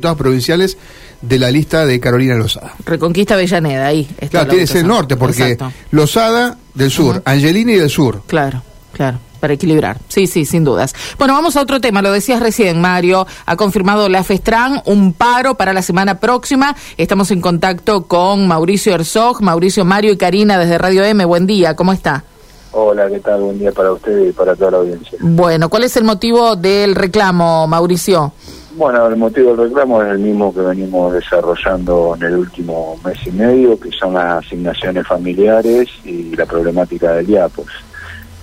diputados provinciales de la lista de Carolina Lozada. Reconquista Avellaneda, ahí. Está Claro, la tiene que ser el norte, porque Exacto. Lozada del sur, Ujú. Angelini del sur. Claro, claro, para equilibrar. Sí, sí, sin dudas. Bueno, vamos a otro tema. Lo decías recién, Mario. Ha confirmado la FESTRAN un paro para la semana próxima. Estamos en contacto con Mauricio Herzog, Mauricio, Mario y Karina desde Radio M. Buen día, ¿cómo está? Hola, ¿qué tal? Buen día para usted y para toda la audiencia. Bueno, ¿cuál es el motivo del reclamo, Mauricio? Bueno, el motivo del reclamo es el mismo que venimos desarrollando en el último mes y medio, que son las asignaciones familiares y la problemática del IAPOS.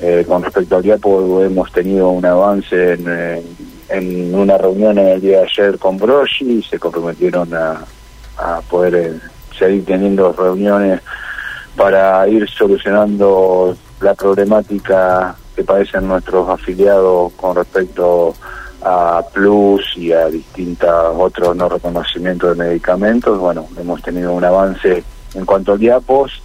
Eh, con respecto al IAPO hemos tenido un avance en, eh, en una reunión el día de ayer con Broschi y se comprometieron a, a poder eh, seguir teniendo reuniones para ir solucionando la problemática que padecen nuestros afiliados con respecto a Plus y a distintos otros no reconocimientos de medicamentos. Bueno, hemos tenido un avance en cuanto al diapos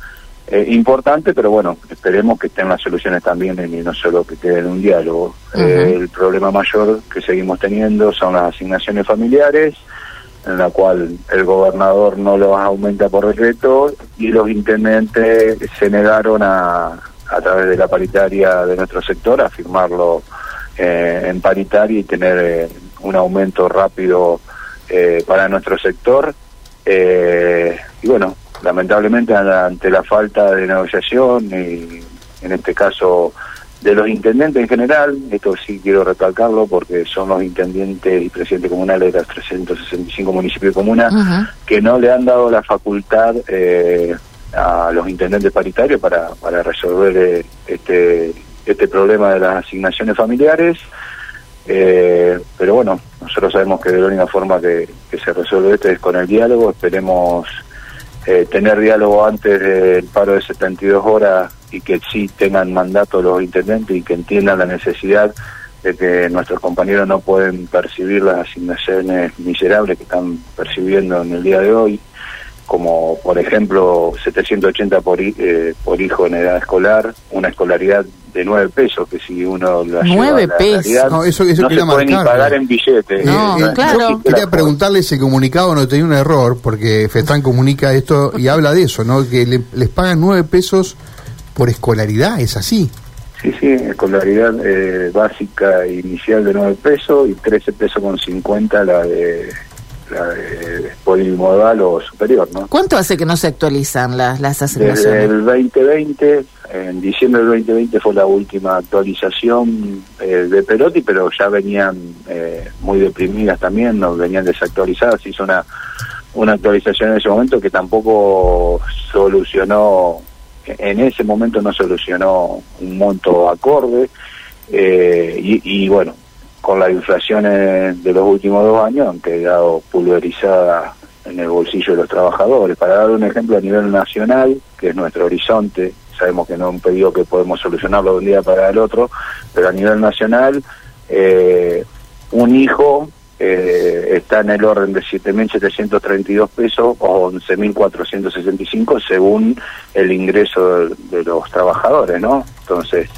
eh, importante, pero bueno, esperemos que estén las soluciones también y no solo que quede en un diálogo. Eh, el problema mayor que seguimos teniendo son las asignaciones familiares, en la cual el gobernador no los aumenta por decreto y los intendentes se negaron a, a través de la paritaria de nuestro sector a firmarlo eh, en paritaria y tener eh, un aumento rápido eh, para nuestro sector. Eh, y bueno, lamentablemente ante la falta de negociación y en este caso de los intendentes en general, esto sí quiero recalcarlo porque son los intendentes y presidentes comunales de los 365 municipios de comuna Ujú. que no le han dado la facultad eh, a los intendentes paritarios para, para resolver este, este problema de las asignaciones familiares. Eh, pero bueno, nosotros sabemos que la única forma que, que se resuelve esto es con el diálogo. Esperemos eh, tener diálogo antes del paro de 72 horas y que sí tengan mandato los intendentes y que entiendan la necesidad de que nuestros compañeros no pueden percibir las asignaciones miserables que están percibiendo en el día de hoy, como por ejemplo 780 por, eh, por hijo en edad escolar, una escolaridad de 9 pesos, que si uno la lleva Nueve a la pesos. realidad, No, eso- eso no se puede ni pagar en billetes. No, Eh, claro. yo Quería preguntarle si el comunicado no tenía un error, porque FETRAN comunica esto y habla de eso, ¿no? Que le- les pagan nueve pesos por escolaridad, es así. Sí, sí, escolaridad eh, básica inicial de 9 pesos y 13 pesos con 50 la de de polimodal o superior, ¿no? ¿Cuánto hace que no se actualizan las, las Desde asignaciones? el 2020, en diciembre del 2020 fue la última actualización eh, de Perotti, pero ya venían eh, muy deprimidas también, nos venían desactualizadas, hizo una, una actualización en ese momento que tampoco solucionó, en ese momento no solucionó un monto acorde, eh, y, y bueno, con las inflaciones de los últimos dos años han quedado pulverizadas en el bolsillo de los trabajadores. Para dar un ejemplo a nivel nacional, que es nuestro horizonte, sabemos que no es un pedido que podemos solucionarlo de un día para el otro, pero a nivel nacional, eh, un hijo eh, está en el orden de 7.732 pesos o 11.465 según el ingreso de, de los trabajadores, ¿no? Entonces,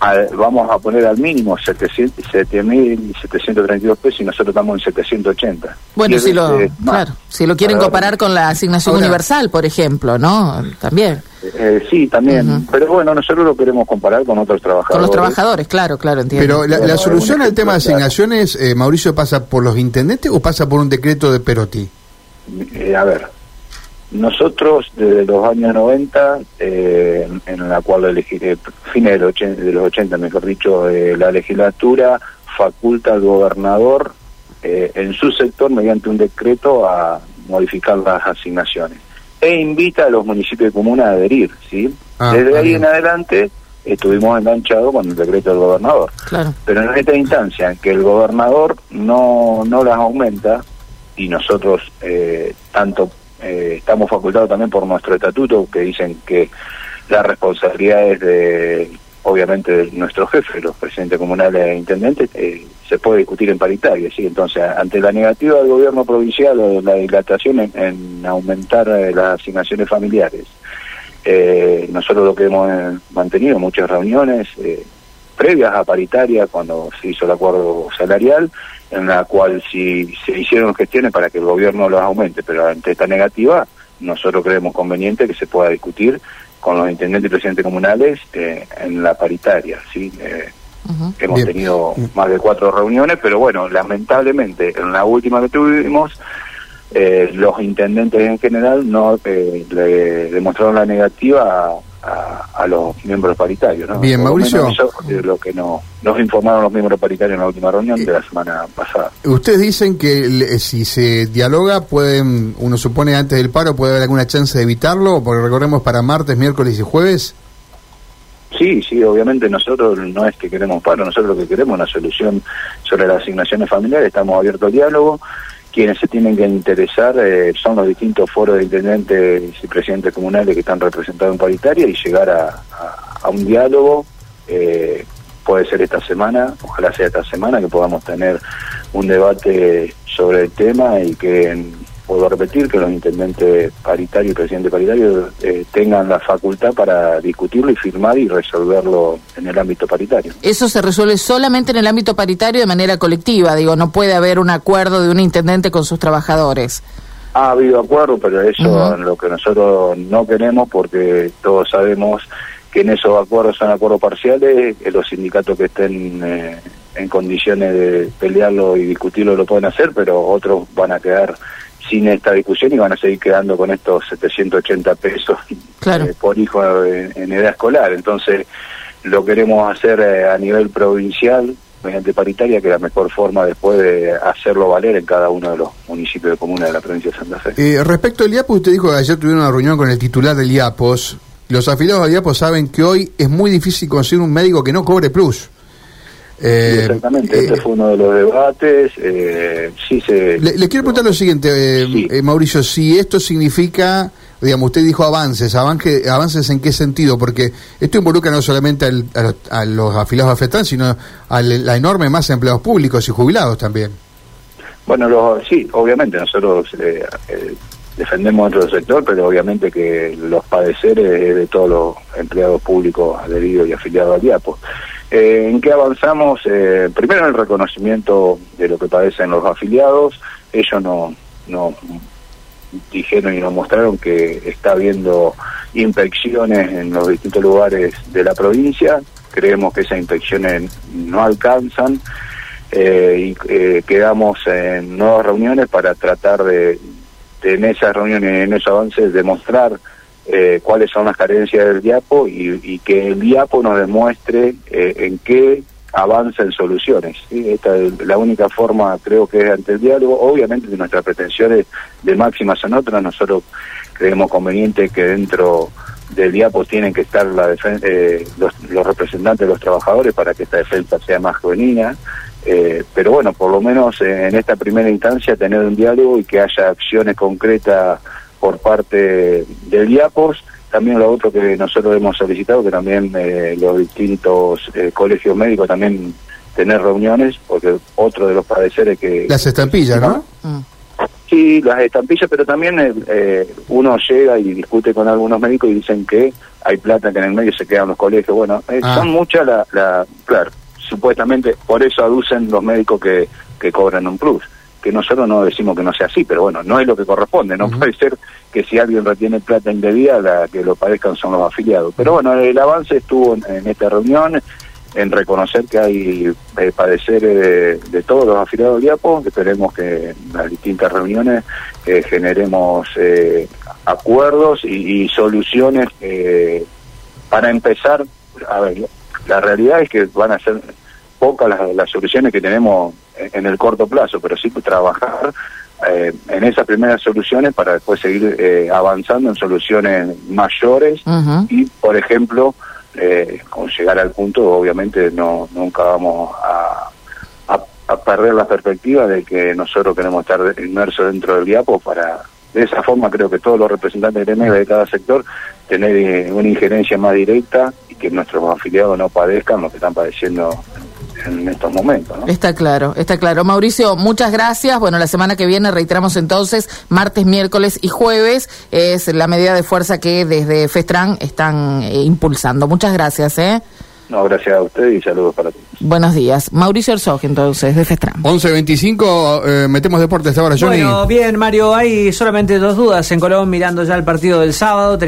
al- vamos a poner al mínimo 700 7.732 pesos y nosotros estamos en 780. Bueno, si lo, claro, si lo quieren Para- comparar con la asignación Ahora- universal, por ejemplo, ¿no? También. Eh, sí, también. Pero bueno, nosotros lo queremos comparar con otros trabajadores. Con los trabajadores, claro, claro, entiendo. Pero la, solución al tema de asignaciones, eh, Mauricio, ¿pasa por los intendentes o pasa por un decreto de Perotti? Eh, a ver, nosotros desde los años 90, eh, en- la cual elegí, eh, fines de los 80, de los 80 mejor dicho, eh, la legislatura faculta al gobernador eh, en su sector mediante un decreto a modificar las asignaciones e invita a los municipios de comuna a adherir, ¿sí? Ah, Desde ah, ahí bien. en adelante estuvimos enganchados con el decreto del gobernador. Claro. Pero en esta instancia en que el gobernador no, no las aumenta y nosotros eh, tanto eh, estamos facultados también por nuestro estatuto que dicen que la responsabilidad es de obviamente de nuestro jefe, los presidentes comunales e intendentes, eh, se puede discutir en paritaria, ¿sí? Entonces, ante la negativa del gobierno provincial o de la dilatación en, en aumentar eh, las asignaciones familiares, eh, nosotros lo que hemos eh, mantenido, muchas reuniones, eh, previas a paritaria, cuando se hizo el acuerdo salarial, en la cual si se hicieron gestiones para que el gobierno los aumente, pero ante esta negativa, nosotros creemos conveniente que se pueda discutir con los intendentes y presidentes comunales eh, en la paritaria, ¿sí? Eh, hemos tenido más de cuatro reuniones, pero bueno, lamentablemente en la última que tuvimos, eh, los intendentes en general no le demostraron la negativa a, los miembros paritarios. ¿no? Bien, Mauricio. lo que no, nos informaron los miembros paritarios en la última reunión de la semana pasada. Ustedes dicen que si se dialoga, pueden, uno supone antes del paro, puede haber alguna chance de evitarlo, porque recordemos para martes, miércoles y jueves. Sí, sí, obviamente nosotros no es que queremos paro, nosotros lo que queremos es una solución sobre las asignaciones familiares, estamos abiertos al diálogo quienes se tienen que interesar eh, son los distintos foros de intendentes y presidentes comunales que están representados en paritaria y llegar a, un diálogo. Eh, puede ser esta semana, ojalá sea esta semana que podamos tener un debate sobre el tema y que puedo repetir que los intendentes paritarios y presidentes paritarios eh, tengan la facultad para discutirlo y firmar y resolverlo en el ámbito paritario. Eso se resuelve solamente en el ámbito paritario de manera colectiva, digo, no puede haber un acuerdo de un intendente con sus trabajadores. Ha habido acuerdo, pero eso es lo que nosotros no queremos porque todos sabemos que en esos acuerdos son acuerdos parciales, que los sindicatos que estén eh, en condiciones de pelearlo y discutirlo lo pueden hacer, pero otros van a quedar sin esta discusión y van a seguir quedando con estos 780 pesos eh, por hijo en, edad escolar. Entonces, lo queremos hacer eh, a nivel provincial, mediante paritaria, que es la mejor forma después de hacerlo valer en cada uno de los municipios de comuna de la provincia de Santa Fe. Eh, respecto al IAPOS, usted dijo que ayer tuvieron una reunión con el titular del IAPOS. Los afiliados al IAPOS saben que hoy es muy difícil conseguir un médico que no cobre plus. Eh, exactamente, este eh, fue uno de los debates. Eh, sí se, le, quiero preguntar lo siguiente, Mauricio, si esto significa, digamos, usted dijo avances, avances, avances en qué sentido, porque esto involucra no solamente a, los, afiliados a FETAN, sino a la enorme masa de empleados públicos y jubilados también. Bueno, sí, obviamente nosotros defendemos dentro del sector, pero obviamente que los padeceres de todos los empleados públicos adheridos y afiliados al IAPO. Eh, ¿En qué avanzamos? Eh, primero en el reconocimiento de lo que padecen los afiliados. Ellos no, no dijeron y nos mostraron que está habiendo inspecciones en los distintos lugares de la provincia. Creemos que esas inspecciones no alcanzan eh, y quedamos en nuevas reuniones para tratar de, de en esas reuniones, en esos avances, demostrar eh, cuáles son las carencias del diapo y, que el diapo nos demuestre eh, en qué avanza en soluciones. Esta es la única forma, creo que es ante el diálogo. Obviamente nuestras pretensiones de máxima son otras. Nosotros creemos conveniente que dentro del diapo tienen que estar la eh, los, los, representantes de los trabajadores para que esta defensa sea más genuina. pero bueno, por lo menos en esta primera instancia tener un diálogo y que haya acciones concretas por parte del IAPOS. También lo otro que nosotros hemos solicitado, que también eh, los distintos eh, colegios médicos también tener reuniones, porque otro de los padeceres que... Las estampillas, ¿no? Sí, las estampillas, pero también eh, uno llega y discute con algunos médicos y dicen que hay plata que en el medio se quedan los colegios. Bueno, ah. son muchas la, la... Claro, supuestamente por eso aducen los médicos que, que cobran un plus que nosotros no decimos que no sea así, pero bueno, no es lo que corresponde, no puede ser que si alguien retiene plata indebida, la que lo padezcan son los afiliados. Pero bueno, el avance estuvo en, esta reunión, en reconocer que hay eh, padecer de todos los afiliados del IAPO, esperemos que en las distintas reuniones eh, generemos eh, acuerdos y, soluciones para empezar, a ver, la realidad es que van a ser pocas las soluciones que tenemos en el corto plazo, pero sí trabajar eh, en esas primeras soluciones para después seguir eh, avanzando en soluciones mayores y, por ejemplo, eh, con llegar al punto, obviamente no nunca vamos a, a, perder la perspectiva de que nosotros queremos estar inmersos dentro del diapo para de esa forma creo que todos los representantes de de cada sector tener una injerencia más directa y que nuestros afiliados no padezcan lo que están padeciendo en estos momentos. Está claro, está claro. Mauricio, muchas gracias. Bueno, la semana que viene reiteramos entonces, martes, miércoles y jueves, es la medida de fuerza que desde FESTRAN están eh, impulsando. Muchas gracias. ¿eh? No, gracias a usted y saludos para todos. Buenos días. Mauricio Herzog, entonces, de Festram. 11.25, eh, metemos deportes ahora, Johnny. Bueno, bien, Mario, hay solamente dos dudas en Colón mirando ya el partido del sábado.